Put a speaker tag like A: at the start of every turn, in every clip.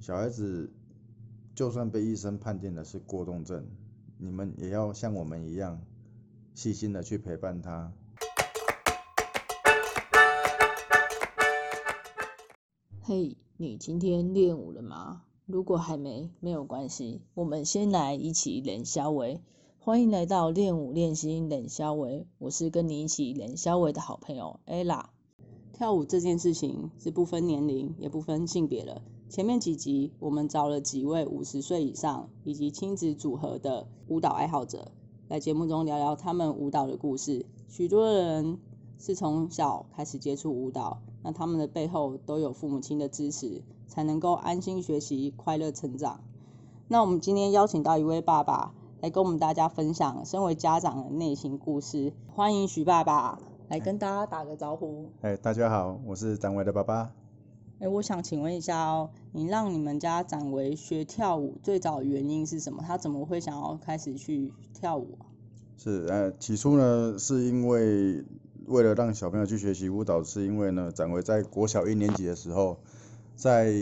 A: 小孩子就算被医生判定的是过动症，你们也要像我们一样细心的去陪伴他。
B: 嘿，你今天练舞了吗？如果还没，没有关系，我们先来一起练肖维。欢迎来到练舞练心练肖维，我是跟你一起练肖维的好朋友 ella。跳舞这件事情是不分年龄，也不分性别了。前面几集我们找了几位五十岁以上以及亲子组合的舞蹈爱好者，来节目中聊聊他们舞蹈的故事。许多人是从小开始接触舞蹈，那他们的背后都有父母亲的支持，才能够安心学习、快乐成长。那我们今天邀请到一位爸爸来跟我们大家分享身为家长的内心故事，欢迎许爸爸。来跟大家打个招呼。
A: 哎，大家好，我是展伟的爸爸。
B: 哎，我想请问一下哦，你让你们家展维学跳舞最早原因是什么？他怎么会想要开始去跳舞？
A: 是，呃，起初呢，是因为为了让小朋友去学习舞蹈，是因为呢，展维在国小一年级的时候，在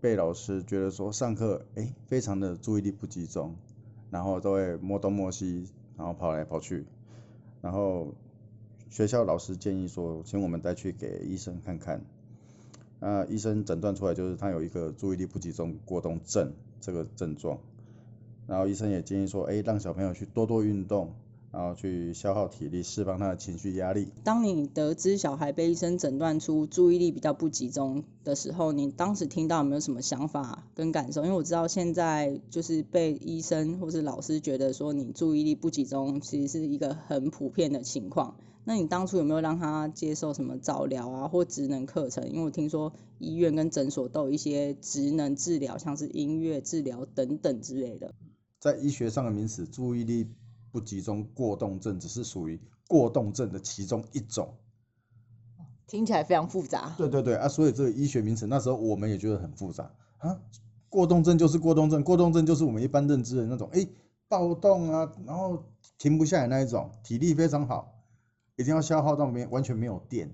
A: 被老师觉得说上课哎，非常的注意力不集中，然后都会摸东摸西，然后跑来跑去，然后。学校老师建议说，请我们带去给医生看看。那医生诊断出来就是他有一个注意力不集中过动症这个症状。然后医生也建议说，哎，让小朋友去多多运动，然后去消耗体力，释放他的情绪压力。
B: 当你得知小孩被医生诊断出注意力比较不集中的时候，你当时听到有没有什么想法跟感受？因为我知道现在就是被医生或是老师觉得说你注意力不集中，其实是一个很普遍的情况。那你当初有没有让他接受什么早疗啊，或职能课程？因为我听说医院跟诊所都有一些职能治疗，像是音乐治疗等等之类的。
A: 在医学上的名词，注意力不集中过动症只是属于过动症的其中一种。
B: 听起来非常复杂。
A: 对对对啊，所以这个医学名词那时候我们也觉得很复杂啊。过动症就是过动症，过动症就是我们一般认知的那种，哎，暴动啊，然后停不下来那一种，体力非常好。一定要消耗到没完全没有电，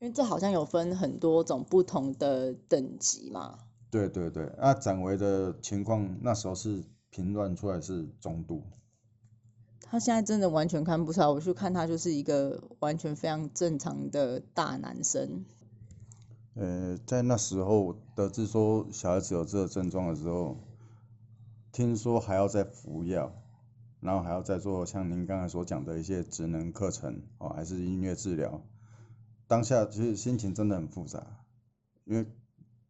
B: 因为这好像有分很多种不同的等级嘛。
A: 对对对，那展维的情况那时候是评断出来是中度。
B: 他现在真的完全看不出来，我去看他就是一个完全非常正常的大男生。
A: 呃，在那时候得知说小孩子有这个症状的时候，听说还要再服药。然后还要再做像您刚才所讲的一些职能课程哦，还是音乐治疗。当下其实心情真的很复杂，因为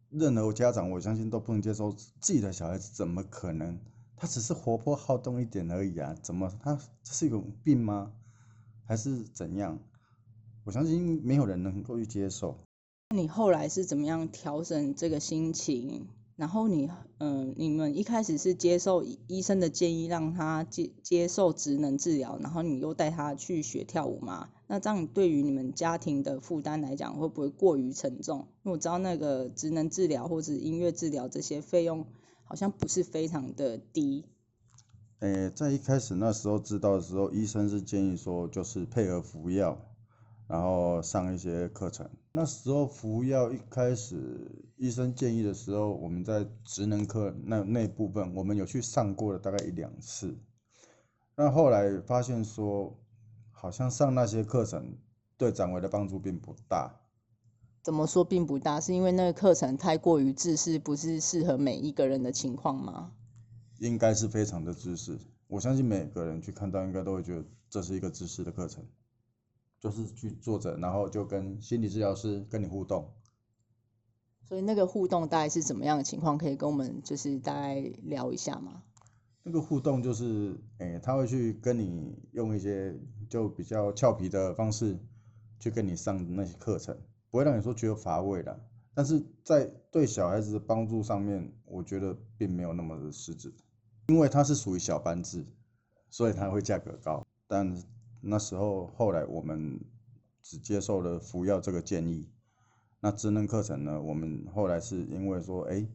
A: 任何家长我相信都不能接受自己的小孩子怎么可能，他只是活泼好动一点而已啊，怎么他是一种病吗？还是怎样？我相信没有人能够去接受。
B: 你后来是怎么样调整这个心情？然后你，嗯，你们一开始是接受医生的建议，让他接接受职能治疗，然后你又带他去学跳舞吗？那这样对于你们家庭的负担来讲，会不会过于沉重？因为我知道那个职能治疗或者音乐治疗这些费用好像不是非常的低。
A: 诶，在一开始那时候知道的时候，医生是建议说，就是配合服药。然后上一些课程，那时候服药一开始医生建议的时候，我们在职能科那那部分，我们有去上过了大概一两次。那后来发现说，好像上那些课程对展维的帮助并不大。
B: 怎么说并不大？是因为那个课程太过于知识，不是适合每一个人的情况吗？
A: 应该是非常的知识，我相信每个人去看到，应该都会觉得这是一个知识的课程。就是去坐着，然后就跟心理治疗师跟你互动。
B: 所以那个互动大概是怎么样的情况？可以跟我们就是大概聊一下吗？
A: 那个互动就是，诶，他会去跟你用一些就比较俏皮的方式去跟你上那些课程，不会让你说觉得乏味的。但是在对小孩子的帮助上面，我觉得并没有那么的实质，因为它是属于小班制，所以它会价格高，但。那时候后来我们只接受了服药这个建议，那职能课程呢？我们后来是因为说，哎，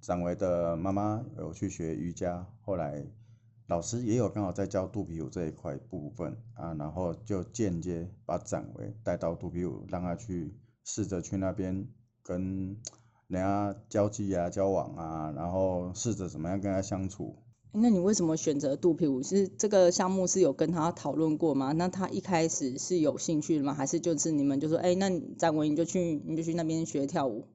A: 展维的妈妈有去学瑜伽，后来老师也有刚好在教肚皮舞这一块部分啊，然后就间接把展维带到肚皮舞，让他去试着去那边跟人家交际啊、交往啊，然后试着怎么样跟他相处。
B: 那你为什么选择肚皮舞？是这个项目是有跟他讨论过吗？那他一开始是有兴趣的吗？还是就是你们就说，哎，那展维你就去，你就去那边学跳舞？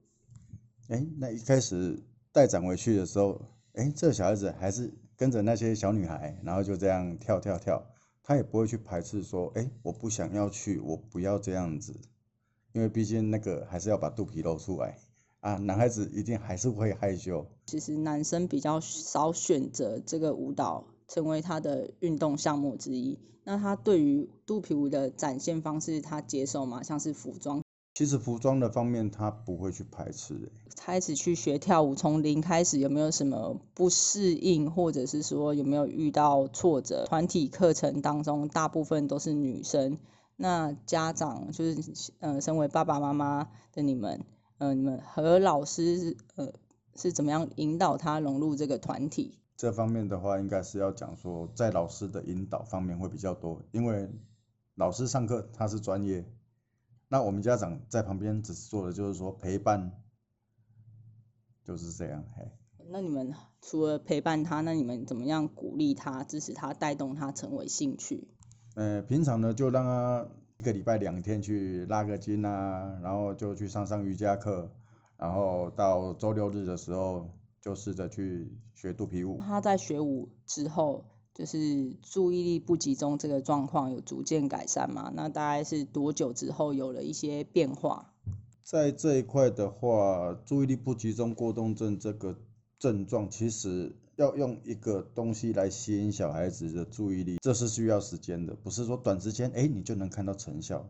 A: 哎，那一开始带展维去的时候，哎，这小孩子还是跟着那些小女孩，然后就这样跳跳跳，他也不会去排斥说，哎，我不想要去，我不要这样子，因为毕竟那个还是要把肚皮露出来。啊，男孩子一定还是会害羞。
B: 其实男生比较少选择这个舞蹈成为他的运动项目之一。那他对于肚皮舞的展现方式，他接受吗？像是服装？
A: 其实服装的方面，他不会去排斥。
B: 开始去学跳舞，从零开始，有没有什么不适应，或者是说有没有遇到挫折？团体课程当中，大部分都是女生。那家长就是，呃，身为爸爸妈妈的你们。呃，你们和老师呃是怎么样引导他融入这个团体？
A: 这方面的话，应该是要讲说，在老师的引导方面会比较多，因为老师上课他是专业，那我们家长在旁边只是做的就是说陪伴，就是这样。嘿，
B: 那你们除了陪伴他，那你们怎么样鼓励他、支持他、带动他成为兴趣？
A: 呃，平常呢就让他。一个礼拜两天去拉个筋啊，然后就去上上瑜伽课，然后到周六日的时候就试着去学肚皮舞。
B: 他在学舞之后，就是注意力不集中这个状况有逐渐改善吗？那大概是多久之后有了一些变化？
A: 在这一块的话，注意力不集中过动症这个症状，其实。要用一个东西来吸引小孩子的注意力，这是需要时间的，不是说短时间哎你就能看到成效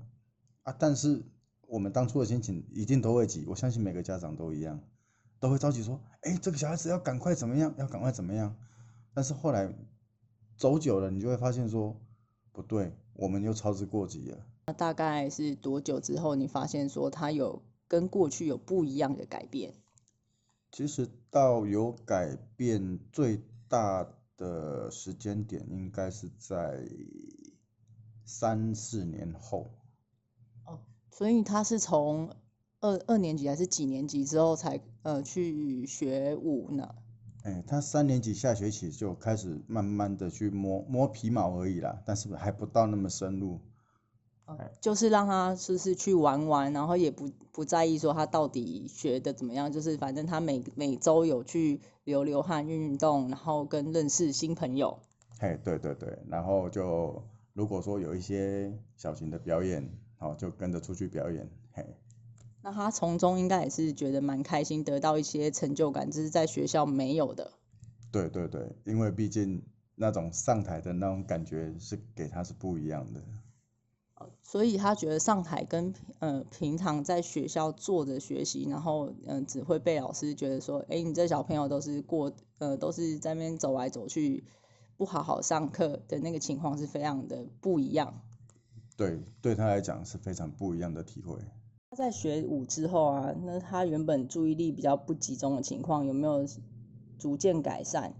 A: 啊。但是我们当初的心情一定都会急，我相信每个家长都一样，都会着急说，哎这个小孩子要赶快怎么样，要赶快怎么样。但是后来走久了，你就会发现说不对，我们又操之过急了。
B: 那大概是多久之后，你发现说他有跟过去有不一样的改变？
A: 其实到有改变最大的时间点，应该是在三四年后。
B: 哦，所以他是从二二年级还是几年级之后才呃去学舞呢？
A: 哎，他三年级下学期就开始慢慢的去摸摸皮毛而已啦，但是还不到那么深入。
B: 就是让他就是去玩玩，然后也不不在意说他到底学的怎么样，就是反正他每每周有去流流汗、运运动，然后跟认识新朋友。
A: 嘿，对对对，然后就如果说有一些小型的表演，好就跟着出去表演。嘿，
B: 那他从中应该也是觉得蛮开心，得到一些成就感，这是在学校没有的。
A: 对对对，因为毕竟那种上台的那种感觉是给他是不一样的。
B: 所以他觉得上台跟呃平常在学校坐着学习，然后嗯只会被老师觉得说，哎，你这小朋友都是过呃都是在那边走来走去，不好好上课的那个情况是非常的不一样。
A: 对，对他来讲是非常不一样的体会。
B: 他在学舞之后啊，那他原本注意力比较不集中的情况有没有逐渐改善？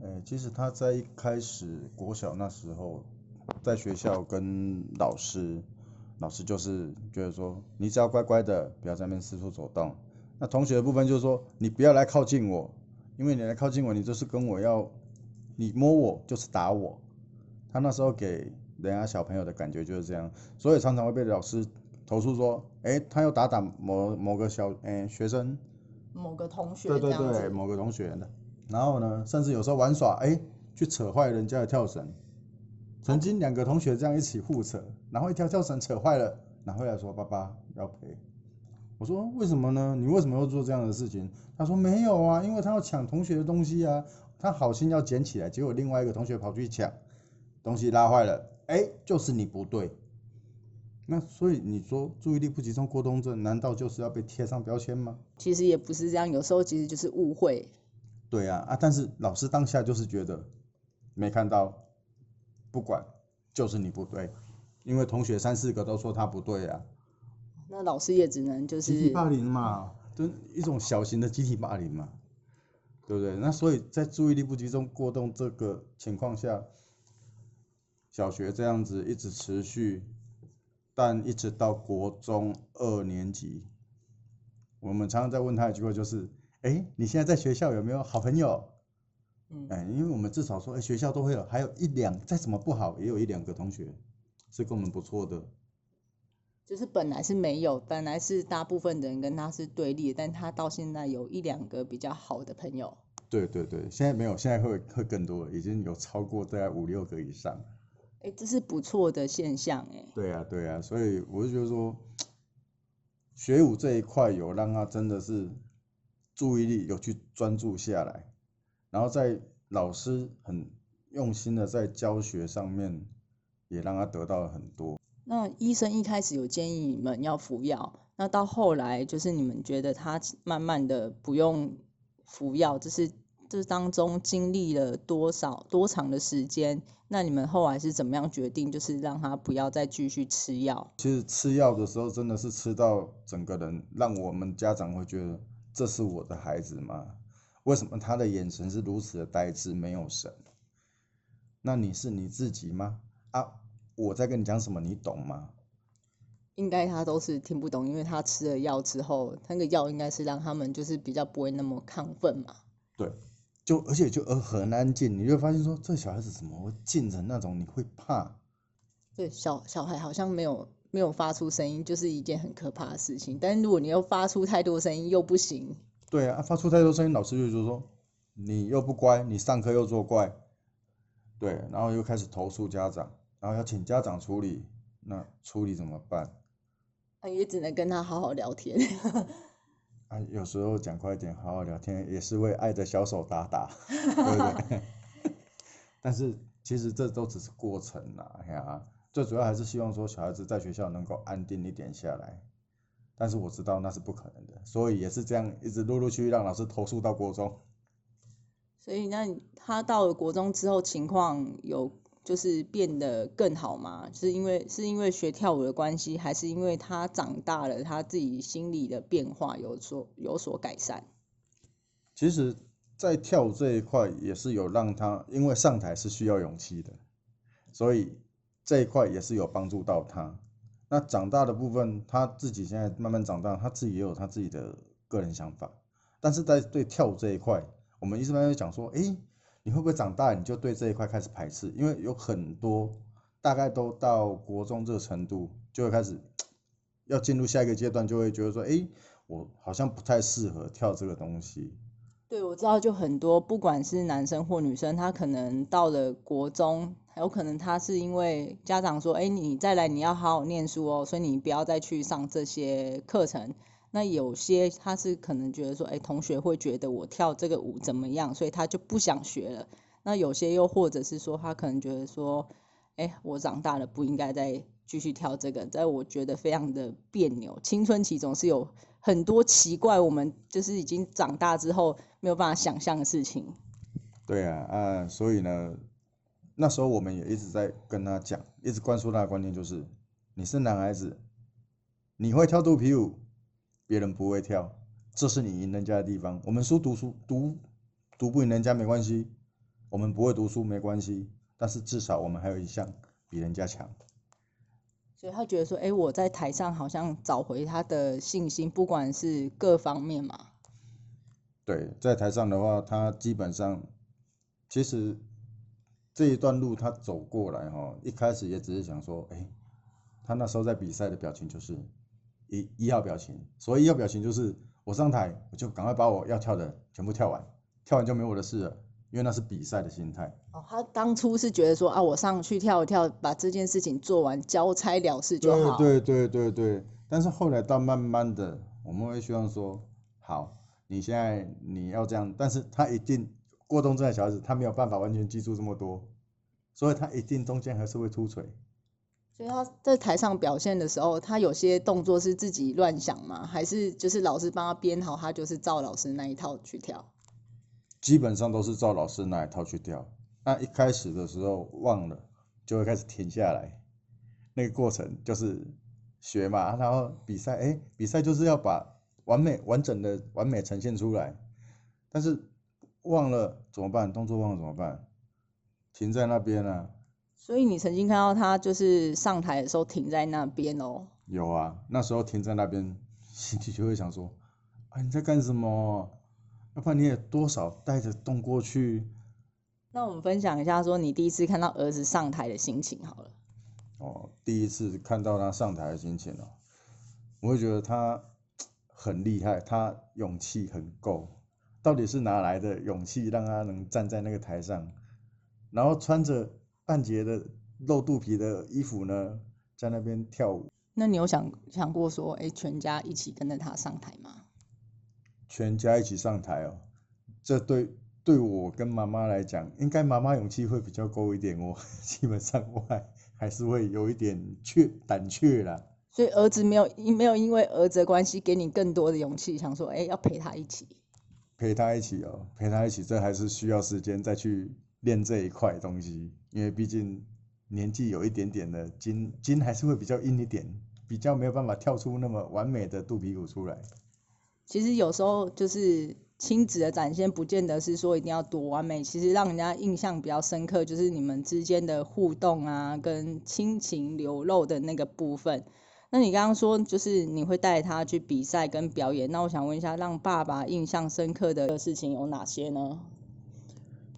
A: 呃，其实他在一开始国小那时候。在学校跟老师，老师就是觉得说，你只要乖乖的，不要在那边四处走动。那同学的部分就是说，你不要来靠近我，因为你来靠近我，你就是跟我要，你摸我就是打我。他那时候给人家小朋友的感觉就是这样，所以常常会被老师投诉说，哎，他又打打某某个小，哎，学生，
B: 某个同学，
A: 对对对，某个同学的。然后呢，甚至有时候玩耍，哎，去扯坏人家的跳绳。曾经两个同学这样一起互扯，然后一条跳绳扯坏了，拿回来说爸爸要赔。我说为什么呢？你为什么要做这样的事情？他说没有啊，因为他要抢同学的东西啊，他好心要捡起来，结果另外一个同学跑去抢，东西拉坏了，哎，就是你不对。那所以你说注意力不集中过动症，难道就是要被贴上标签吗？
B: 其实也不是这样，有时候其实就是误会。
A: 对啊，啊，但是老师当下就是觉得没看到。不管，就是你不对，因为同学三四个都说他不对啊。
B: 那老师也只能就是
A: 集体霸凌嘛，就一种小型的集体霸凌嘛，对不对？那所以在注意力不集中过动这个情况下，小学这样子一直持续，但一直到国中二年级，我们常常在问他一句话，就是，哎，你现在在学校有没有好朋友？
B: 嗯，
A: 哎，因为我们至少说，哎，学校都会有，还有一两，再怎么不好，也有一两个同学是跟我们不错的。
B: 就是本来是没有，本来是大部分的人跟他是对立的，但他到现在有一两个比较好的朋友。
A: 对对对，现在没有，现在会会更多了，已经有超过大概五六个以上。
B: 哎，这是不错的现象哎。
A: 对啊，对啊，所以我就觉得说，学舞这一块有让他真的是注意力有去专注下来，然后在老师很用心的在教学上面，也让他得到了很多。
B: 那医生一开始有建议你们要服药，那到后来就是你们觉得他慢慢的不用服药，这是这当中经历了多少多长的时间？那你们后来是怎么样决定，就是让他不要再继续吃药？
A: 其实吃药的时候真的是吃到整个人，让我们家长会觉得这是我的孩子吗？为什么他的眼神是如此的呆滞，没有神？那你是你自己吗？啊，我在跟你讲什么，你懂吗？
B: 应该他都是听不懂，因为他吃了药之后，那个药应该是让他们就是比较不会那么亢奋嘛。
A: 对，就而且就呃很安静，你就会发现说这小孩子怎么会静成那种，你会怕。
B: 对，小小孩好像没有没有发出声音，就是一件很可怕的事情。但是如果你又发出太多声音，又不行。
A: 对啊，发出太多声音，老师就就说你又不乖，你上课又作怪，对，然后又开始投诉家长，然后要请家长处理，那处理怎么办？
B: 啊，也只能跟他好好聊天。
A: 啊，有时候讲快一点，好好聊天，也是为爱的小手打打，对不对？但是其实这都只是过程啦，哎呀，最主要还是希望说小孩子在学校能够安定一点下来。但是我知道那是不可能的，所以也是这样一直陆陆续续让老师投诉到国中。
B: 所以那他到了国中之后，情况有就是变得更好吗？是因为是因为学跳舞的关系，还是因为他长大了，他自己心理的变化有所有所改善？
A: 其实，在跳舞这一块也是有让他，因为上台是需要勇气的，所以这一块也是有帮助到他。那长大的部分，他自己现在慢慢长大，他自己也有他自己的个人想法。但是在对跳舞这一块，我们一直慢慢讲说，诶，你会不会长大你就对这一块开始排斥？因为有很多大概都到国中这个程度，就会开始要进入下一个阶段，就会觉得说，诶，我好像不太适合跳这个东西。
B: 对，我知道，就很多，不管是男生或女生，他可能到了国中，还有可能他是因为家长说，哎，你再来，你要好好念书哦，所以你不要再去上这些课程。那有些他是可能觉得说，哎，同学会觉得我跳这个舞怎么样，所以他就不想学了。那有些又或者是说，他可能觉得说，哎，我长大了不应该再继续跳这个，在我觉得非常的别扭。青春期总是有很多奇怪，我们就是已经长大之后没有办法想象的事情。
A: 对啊，啊，所以呢，那时候我们也一直在跟他讲，一直灌输他的观念，就是你是男孩子，你会跳肚皮舞，别人不会跳，这是你赢人家的地方。我们输读书读读不赢人家没关系，我们不会读书没关系，但是至少我们还有一项比人家强。
B: 所以他觉得说，哎，我在台上好像找回他的信心，不管是各方面嘛。
A: 对，在台上的话，他基本上其实这一段路他走过来哈，一开始也只是想说，哎，他那时候在比赛的表情就是一一号表情，所以一号表情就是我上台我就赶快把我要跳的全部跳完，跳完就没我的事了，因为那是比赛的心态。
B: 哦，他当初是觉得说啊，我上去跳一跳，把这件事情做完，交差了事就好。
A: 对对对对对，但是后来到慢慢的，我们会希望说，好，你现在你要这样，但是他一定过动症的小孩子，他没有办法完全记住这么多，所以他一定中间还是会出锤。
B: 所以他在台上表现的时候，他有些动作是自己乱想吗？还是就是老师帮他编好，他就是照老师那一套去跳？
A: 基本上都是照老师那一套去跳。那一开始的时候忘了，就会开始停下来。那个过程就是学嘛，然后比赛，哎，比赛就是要把完美、完整的、完美呈现出来。但是忘了怎么办？动作忘了怎么办？停在那边啊。
B: 所以你曾经看到他就是上台的时候停在那边哦。
A: 有啊，那时候停在那边，心里就会想说，啊你在干什么？要不然你也多少带着动过去。
B: 那我们分享一下，说你第一次看到儿子上台的心情好了。
A: 哦，第一次看到他上台的心情哦，我会觉得他很厉害，他勇气很够。到底是哪来的勇气，让他能站在那个台上，然后穿着半截的露肚皮的衣服呢，在那边跳舞？
B: 那你有想想过说，哎，全家一起跟着他上台吗？
A: 全家一起上台哦，这对对我跟妈妈来讲，应该妈妈勇气会比较够一点哦。基本上我还还是会有一点怯胆怯啦。
B: 所以儿子没有没有因为儿子的关系给你更多的勇气，想说，哎，要陪他一起。
A: 陪他一起哦，陪他一起，这还是需要时间再去练这一块东西，因为毕竟年纪有一点点的筋筋还是会比较硬一点，比较没有办法跳出那么完美的肚皮舞出来。
B: 其实有时候就是亲子的展现，不见得是说一定要多完美，其实让人家印象比较深刻，就是你们之间的互动啊，跟亲情流露的那个部分。那你刚刚说就是你会带他去比赛跟表演，那我想问一下，让爸爸印象深刻的事情有哪些呢？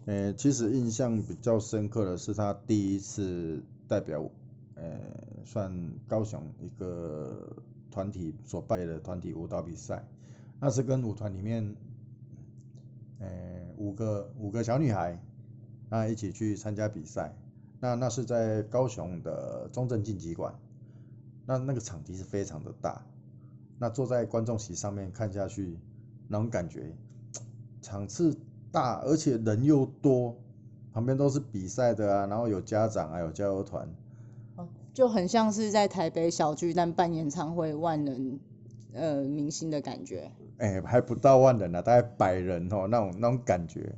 A: 呃，其实印象比较深刻的是他第一次代表，呃，算高雄一个团体所办的团体舞蹈比赛，那是跟舞团里面，呃，五个五个小女孩，那一起去参加比赛，那那是在高雄的中正竞技馆。那那个场地是非常的大，那坐在观众席上面看下去，那种感觉，场次大，而且人又多，旁边都是比赛的啊，然后有家长啊，有加油团，
B: 就很像是在台北小巨蛋办演唱会，万人呃明星的感觉。
A: 哎，还不到万人啊，大概百人哦，那种那种感觉，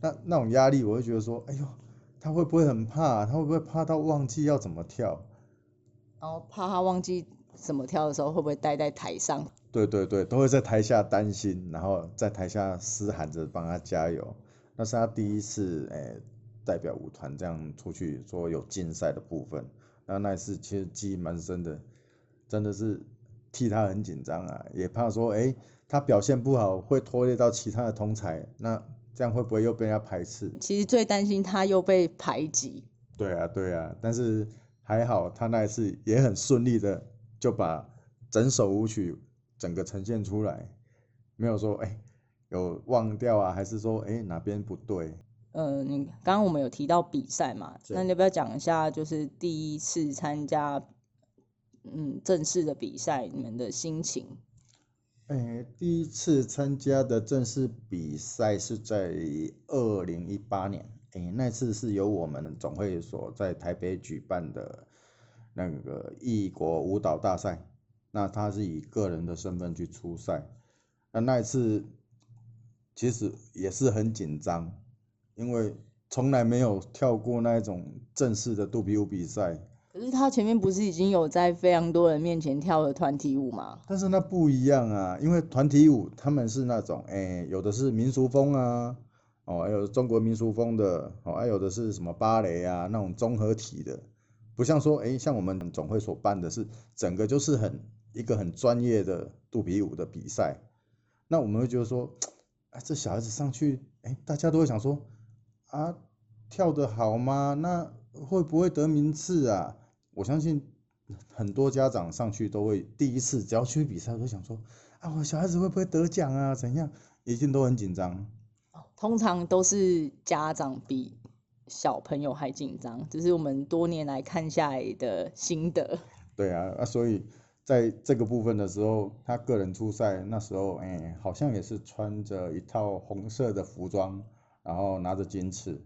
A: 那那种压力，我会觉得说，哎呦，他会不会很怕？他会不会怕到忘记要怎么跳？
B: 然后怕他忘记怎么跳的时候，会不会待在台上？
A: 对对对，都会在台下担心，然后在台下嘶喊着帮他加油。那是他第一次诶代表舞团这样出去说有竞赛的部分。那那一次其实记忆蛮深的，真的是替他很紧张啊，也怕说诶他表现不好会拖累到其他的同才，那这样会不会又被人家排斥？
B: 其实最担心他又被排挤。
A: 对啊对啊，但是。还好，他那一次也很顺利的就把整首舞曲整个呈现出来，没有说哎有忘掉啊，还是说哎哪边不对？
B: 呃，你刚刚我们有提到比赛嘛，那你要不要讲一下，就是第一次参加嗯正式的比赛，你们的心情？
A: 哎，第一次参加的正式比赛是在二零一八年。诶，那次是由我们总会所在台北举办的那个异国舞蹈大赛，那他是以个人的身份去出赛，那那一次其实也是很紧张，因为从来没有跳过那一种正式的肚皮舞比赛。
B: 可是他前面不是已经有在非常多人面前跳了团体舞吗？
A: 但是那不一样啊，因为团体舞他们是那种，诶，有的是民俗风啊。哦，还有中国民俗风的，哦，还有的是什么芭蕾啊，那种综合体的，不像说，哎，像我们总会所办的是整个就是很一个很专业的肚皮舞的比赛，那我们会觉得说，哎，这小孩子上去，哎，大家都会想说，啊，跳得好吗？那会不会得名次啊？我相信很多家长上去都会第一次只要去比赛都想说，啊，我小孩子会不会得奖啊？怎样？一定都很紧张。
B: 通常都是家长比小朋友还紧张，这是我们多年来看下来的心得。
A: 对啊，啊，所以在这个部分的时候，他个人出赛那时候，哎，好像也是穿着一套红色的服装，然后拿着金翅。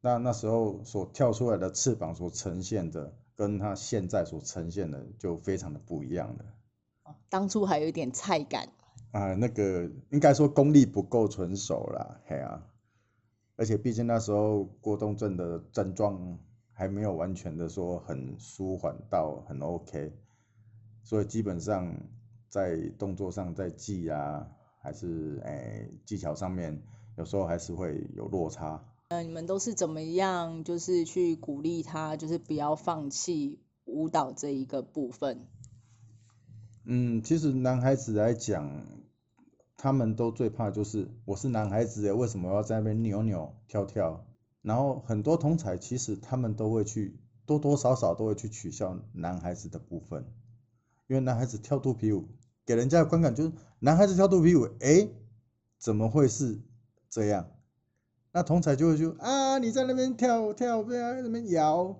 A: 那那时候所跳出来的翅膀所呈现的，跟他现在所呈现的就非常的不一样了。
B: 当初还有一点菜感。
A: 啊，那个应该说功力不够纯熟啦，嘿啊，而且毕竟那时候郭东镇的症状还没有完全的说很舒缓到很 OK，所以基本上在动作上在技啊，还是诶技巧上面，有时候还是会有落差。
B: 嗯，你们都是怎么样，就是去鼓励他，就是不要放弃舞蹈这一个部分？
A: 嗯，其实男孩子来讲。他们都最怕就是我是男孩子耶，为什么要在那边扭扭跳跳？然后很多同才其实他们都会去多多少少都会去取笑男孩子的部分，因为男孩子跳肚皮舞给人家的观感就是男孩子跳肚皮舞，哎，怎么会是这样？那同才就会说啊，你在那边跳跳，不要在那边摇。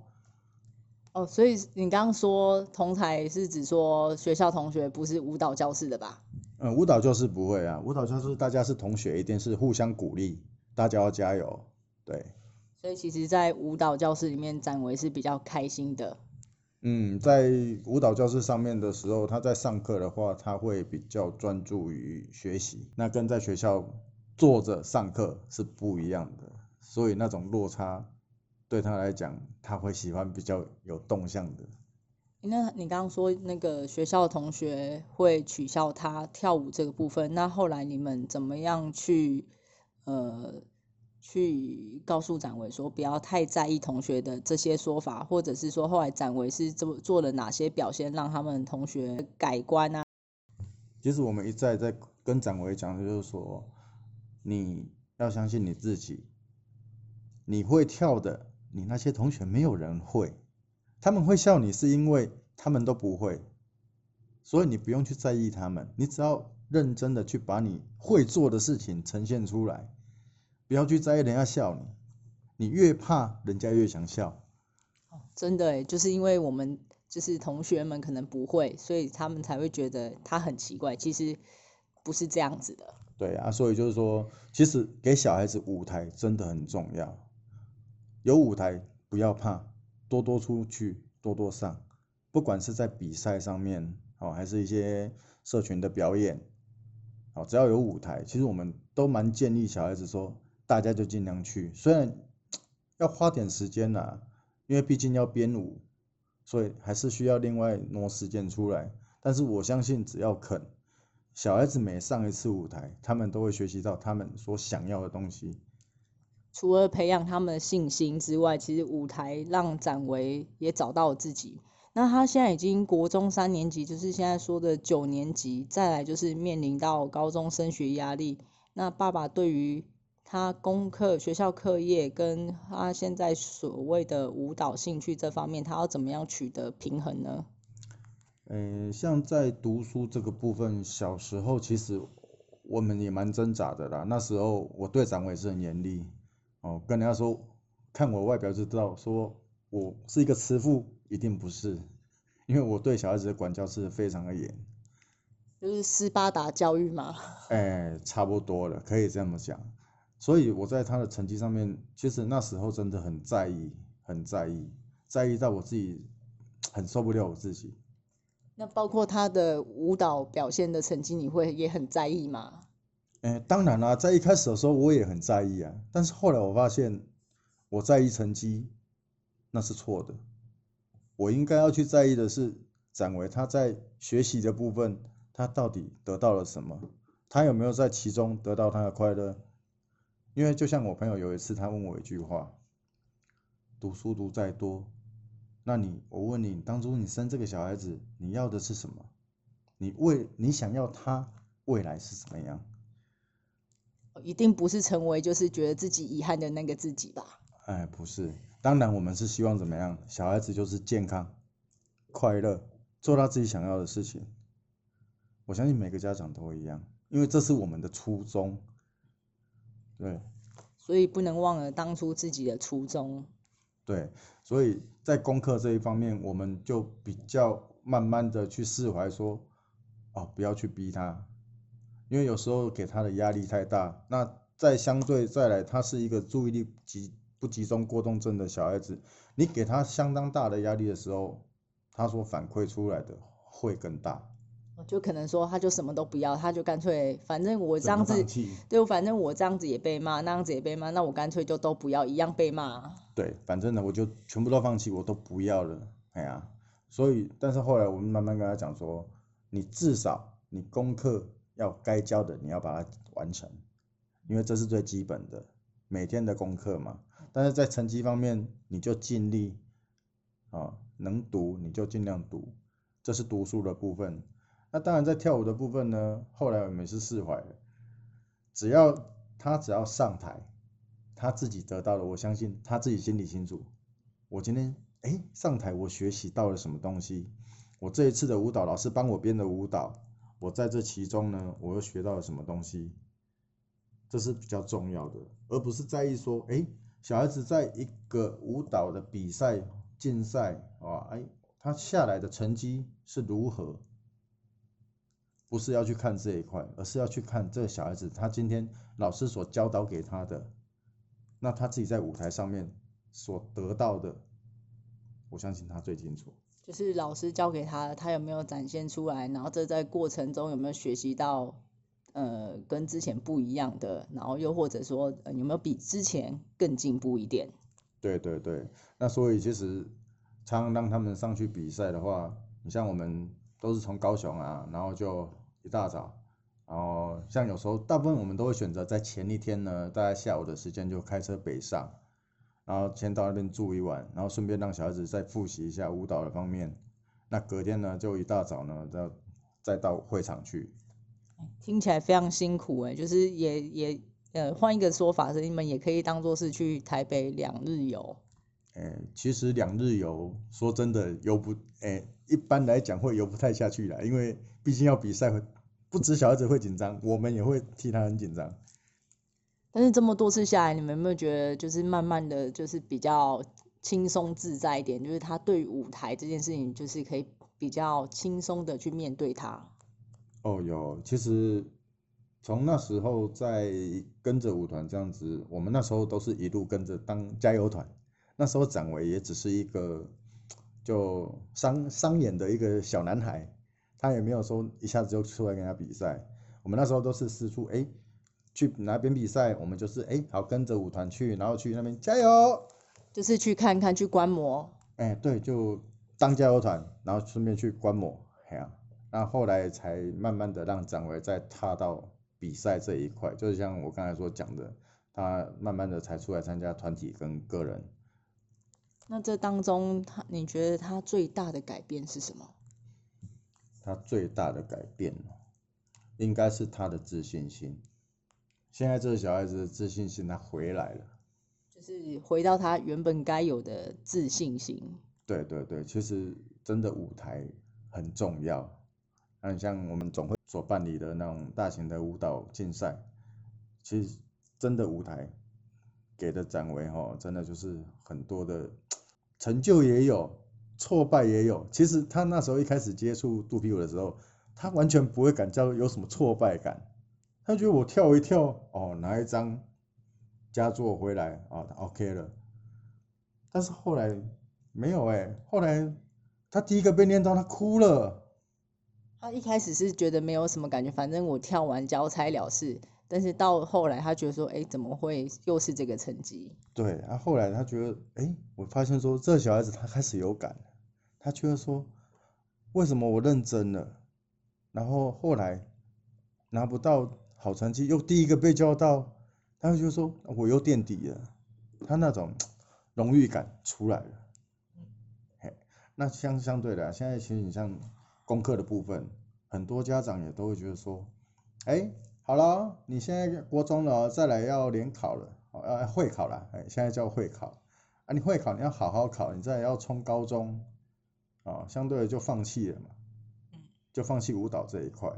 B: 哦，所以你刚刚说同台是指说学校同学不是舞蹈教室的吧？
A: 嗯，舞蹈教室不会啊，舞蹈教室大家是同学，一定是互相鼓励，大家要加油，对。
B: 所以其实，在舞蹈教室里面，展维是比较开心的。
A: 嗯，在舞蹈教室上面的时候，他在上课的话，他会比较专注于学习，那跟在学校坐着上课是不一样的，所以那种落差。对他来讲，他会喜欢比较有动向的。
B: 那你刚刚说那个学校同学会取笑他跳舞这个部分，那后来你们怎么样去呃去告诉展维说不要太在意同学的这些说法，或者是说后来展维是做做了哪些表现让他们同学改观啊？
A: 其实我们一再在跟展维讲的就是说，你要相信你自己，你会跳的。你那些同学没有人会，他们会笑你是因为他们都不会，所以你不用去在意他们，你只要认真的去把你会做的事情呈现出来，不要去在意人家笑你，你越怕人家越想笑。
B: 真的就是因为我们就是同学们可能不会，所以他们才会觉得他很奇怪，其实不是这样子的。
A: 对啊，所以就是说，其实给小孩子舞台真的很重要。有舞台不要怕，多多出去，多多上，不管是在比赛上面，哦，还是一些社群的表演，哦，只要有舞台，其实我们都蛮建议小孩子说，大家就尽量去，虽然要花点时间呐，因为毕竟要编舞，所以还是需要另外挪时间出来，但是我相信只要肯，小孩子每上一次舞台，他们都会学习到他们所想要的东西。
B: 除了培养他们的信心之外，其实舞台让展维也找到了自己。那他现在已经国中三年级，就是现在说的九年级，再来就是面临到高中升学压力。那爸爸对于他功课、学校课业跟他现在所谓的舞蹈兴趣这方面，他要怎么样取得平衡呢？
A: 嗯，像在读书这个部分，小时候其实我们也蛮挣扎的啦。那时候我对展维是很严厉。哦，跟人家说，看我外表就知道，说我是一个慈父，一定不是，因为我对小孩子的管教是非常的严，
B: 就是斯巴达教育嘛。
A: 哎，差不多了，可以这么讲。所以我在他的成绩上面，其实那时候真的很在意，很在意，在意到我自己很受不了我自己。
B: 那包括他的舞蹈表现的成绩，你会也很在意吗？
A: 哎，当然啦，在一开始的时候我也很在意啊，但是后来我发现，我在意成绩，那是错的。我应该要去在意的是展维他在学习的部分，他到底得到了什么？他有没有在其中得到他的快乐？因为就像我朋友有一次，他问我一句话：读书读再多，那你我问你，当初你生这个小孩子，你要的是什么？你为你想要他未来是怎么样？
B: 一定不是成为就是觉得自己遗憾的那个自己吧？
A: 哎，不是，当然我们是希望怎么样？小孩子就是健康、快乐，做到自己想要的事情。我相信每个家长都一样，因为这是我们的初衷。对。
B: 所以不能忘了当初自己的初衷。
A: 对，所以在功课这一方面，我们就比较慢慢的去释怀，说，哦，不要去逼他。因为有时候给他的压力太大，那再相对再来，他是一个注意力集不集中过动症的小孩子，你给他相当大的压力的时候，他所反馈出来的会更大。
B: 就可能说他就什么都不要，他就干脆反正我这样子，对，反正我这样子也被骂，那样子也被骂，那我干脆就都不要，一样被骂。
A: 对，反正呢我就全部都放弃，我都不要了，哎呀，所以但是后来我们慢慢跟他讲说，你至少你功课。要该教的你要把它完成，因为这是最基本的每天的功课嘛。但是在成绩方面，你就尽力啊，能读你就尽量读，这是读书的部分。那当然在跳舞的部分呢，后来我们是释怀了，只要他只要上台，他自己得到了，我相信他自己心里清楚。我今天哎上台，我学习到了什么东西？我这一次的舞蹈老师帮我编的舞蹈，我在这其中呢，我又学到了什么东西？这是比较重要的，而不是在意说，哎，小孩子在一个舞蹈的比赛竞赛啊，哎，他下来的成绩是如何？不是要去看这一块，而是要去看这个小孩子他今天老师所教导给他的，那他自己在舞台上面所得到的，我相信他最清楚。
B: 就是老师教给他，他有没有展现出来？然后这在过程中有没有学习到，呃，跟之前不一样的？然后又或者说有没有比之前更进步一点？
A: 对对对，那所以其实常让他们上去比赛的话，你像我们都是从高雄啊，然后就。一大早，然后像有时候大部分我们都会选择在前一天呢，大概下午的时间就开车北上，然后先到那边住一晚，然后顺便让小孩子再复习一下舞蹈的方面。那隔天呢，就一大早呢，再再到会场去。
B: 听起来非常辛苦哎，就是也也呃换一个说法是，你们也可以当做是去台北两日游。
A: 哎，其实两日游说真的游不哎，一般来讲会游不太下去了，因为。毕竟要比赛，不止小孩子会紧张，我们也会替他很紧张。
B: 但是这么多次下来，你们有没有觉得，就是慢慢的就是比较轻松自在一点？就是他对舞台这件事情，就是可以比较轻松的去面对它。
A: 哦，有，其实从那时候在跟着舞团这样子，我们那时候都是一路跟着当加油团。那时候展维也只是一个就商商演的一个小男孩。他也没有说一下子就出来跟他比赛，我们那时候都是四处哎，去哪边比赛，我们就是哎好跟着舞团去，然后去那边加油，
B: 就是去看看去观摩。
A: 哎，对，就当加油团，然后顺便去观摩，哎呀，那后来才慢慢的让张伟再踏到比赛这一块，就是像我刚才所讲的，他慢慢的才出来参加团体跟个人。
B: 那这当中，他你觉得他最大的改变是什么？
A: 他最大的改变，应该是他的自信心。现在这个小孩子的自信心他回来了，
B: 就是回到他原本该有的自信心。
A: 对对对，其实真的舞台很重要。那像我们总会所办理的那种大型的舞蹈竞赛，其实真的舞台给的展位哈，真的就是很多的成就也有。挫败也有，其实他那时候一开始接触肚皮舞的时候，他完全不会感觉有什么挫败感，他觉得我跳一跳，哦，拿一张佳作回来啊，OK 了。但是后来没有哎，后来他第一个被念到，他哭了。
B: 他一开始是觉得没有什么感觉，反正我跳完交差了事。但是到后来，他觉得说，哎，怎么会又是这个成绩？
A: 对，然后后来他觉得，哎，我发现说，这小孩子他开始有感。他觉得说，为什么我认真了，然后后来拿不到好成绩，又第一个被叫到，他就说我又垫底了，他那种 荣誉感出来了。嘿，那相相对的，现在其实你像功课的部分，很多家长也都会觉得说，哎，好了，你现在国中了，再来要联考了，呃，会考了，哎，现在叫会考，啊，你会考你要好好考，你再要冲高中。啊，相对的就放弃了嘛，就放弃舞蹈这一块。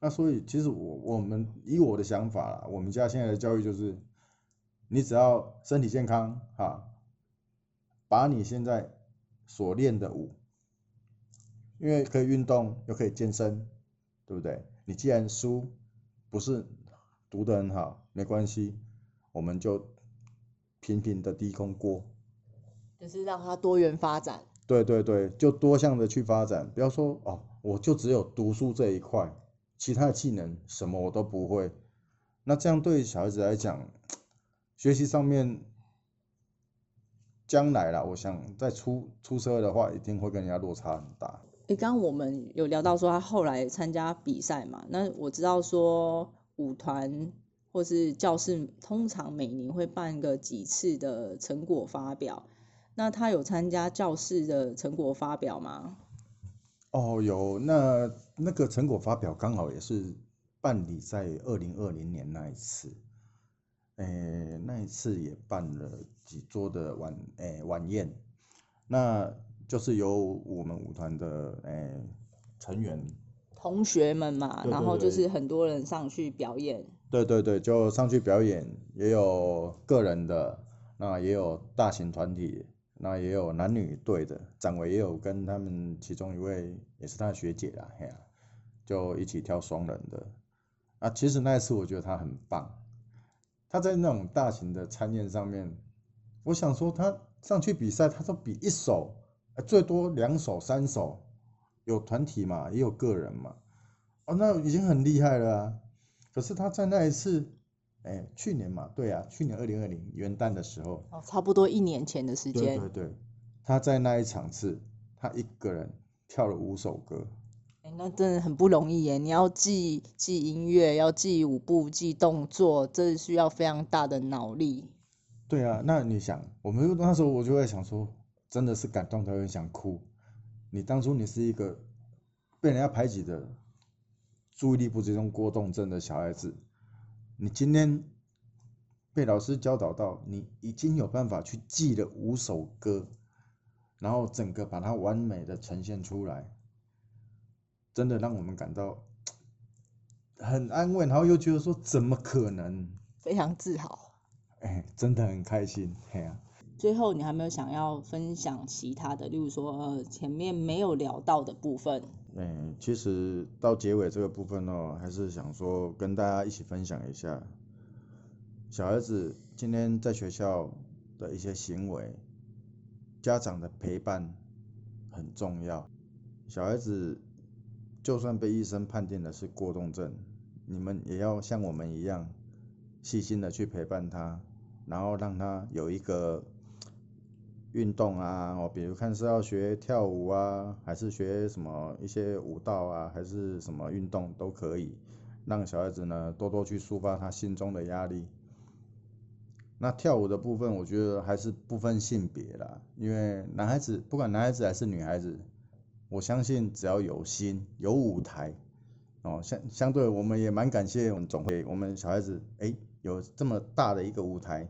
A: 那所以其实我我们以我的想法啦，我们家现在的教育就是，你只要身体健康哈，把你现在所练的舞，因为可以运动又可以健身，对不对？你既然书不是读得很好，没关系，我们就平平的低空过，
B: 就是让它多元发展。
A: 对对对，就多项的去发展，不要说哦，我就只有读书这一块，其他的技能什么我都不会。那这样对小孩子来讲，学习上面，将来啦，我想在出出社会的话，一定会跟人家落差很大。
B: 诶，刚刚我们有聊到说他后来参加比赛嘛，那我知道说舞团或是教室通常每年会办个几次的成果发表。那他有参加教室的成果发表吗？
A: 哦，有，那那个成果发表刚好也是办理在二零二零年那一次，诶，那一次也办了几桌的晚诶晚宴，那就是由我们舞团的诶成员，
B: 同学们嘛，
A: 对
B: 然后就是很多人上去表演，
A: 对对对，就上去表演，也有个人的，那也有大型团体，那也有男女队的，展伟也有跟他们其中一位也是他的学姐啦，嘿呀、就一起跳双人的。啊，其实那一次我觉得他很棒，他在那种大型的餐宴上面，我想说他上去比赛，他都比一手，呃最多两手、三手，有团体嘛，也有个人嘛，哦，那已经很厉害了啊。可是他在那一次，哎，去年嘛，对啊，去年二零二零元旦的时候，
B: 哦，差不多一年前的时间，
A: 对对，他在那一场次，他一个人跳了五首歌，
B: 哎，那真的很不容易耶！你要记记音乐，要记舞步，记动作，这需要非常大的脑力。
A: 对啊，那你想，我们那时候我就会想说，真的是感动到很想哭。你当初你是一个被人家排挤的、注意力不集中过动症的小孩子，你今天被老师教导到，你已经有办法去记了五首歌，然后整个把它完美的呈现出来，真的让我们感到很安慰，然后又觉得说，怎么可能？
B: 非常自豪。
A: 哎，真的很开心，嘿呀、
B: 最后，你还没有想要分享其他的，例如说，呃，前面没有聊到的部分。
A: 嗯，其实到结尾这个部分呢，还是想说跟大家一起分享一下，小孩子今天在学校的一些行为，家长的陪伴很重要。小孩子就算被医生判定的是过动症，你们也要像我们一样，细心的去陪伴他，然后让他有一个运动啊，哦，比如看是要学跳舞啊，还是学什么一些舞蹈啊，还是什么运动都可以，让小孩子呢多多去抒发他心中的压力。那跳舞的部分，我觉得还是不分性别啦，因为男孩子不管男孩子还是女孩子，我相信只要有心有舞台，哦，相相对我们也蛮感谢我们总会，我们小孩子哎有这么大的一个舞台，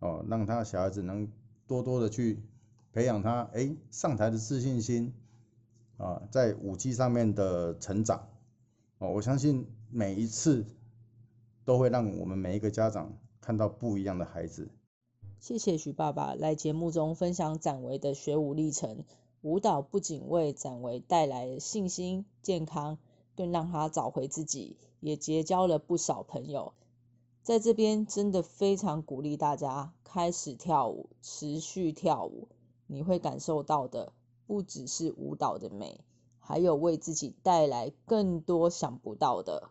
A: 哦，让他小孩子能多多的去培养他哎上台的自信心，啊，在舞技上面的成长，哦，我相信每一次都会让我们每一个家长看到不一样的孩子。
B: 谢谢徐爸爸来节目中分享展维的学舞历程。舞蹈不仅为展维带来信心、健康，更让他找回自己，也结交了不少朋友。在这边真的非常鼓励大家开始跳舞，持续跳舞，你会感受到的不只是舞蹈的美，还有为自己带来更多想不到的。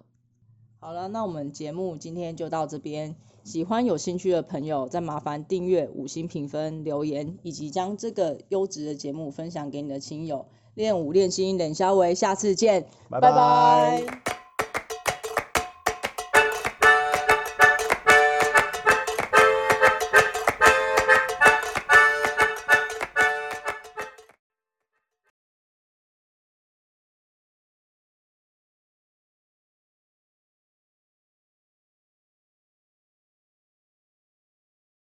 B: 好了，那我们节目今天就到这边。喜欢有兴趣的朋友，再麻烦订阅、五星评分、留言，以及将这个优质的节目分享给你的亲友。练舞练心，冷肖维，下次见，
A: 拜
B: 拜
A: 拜
B: 拜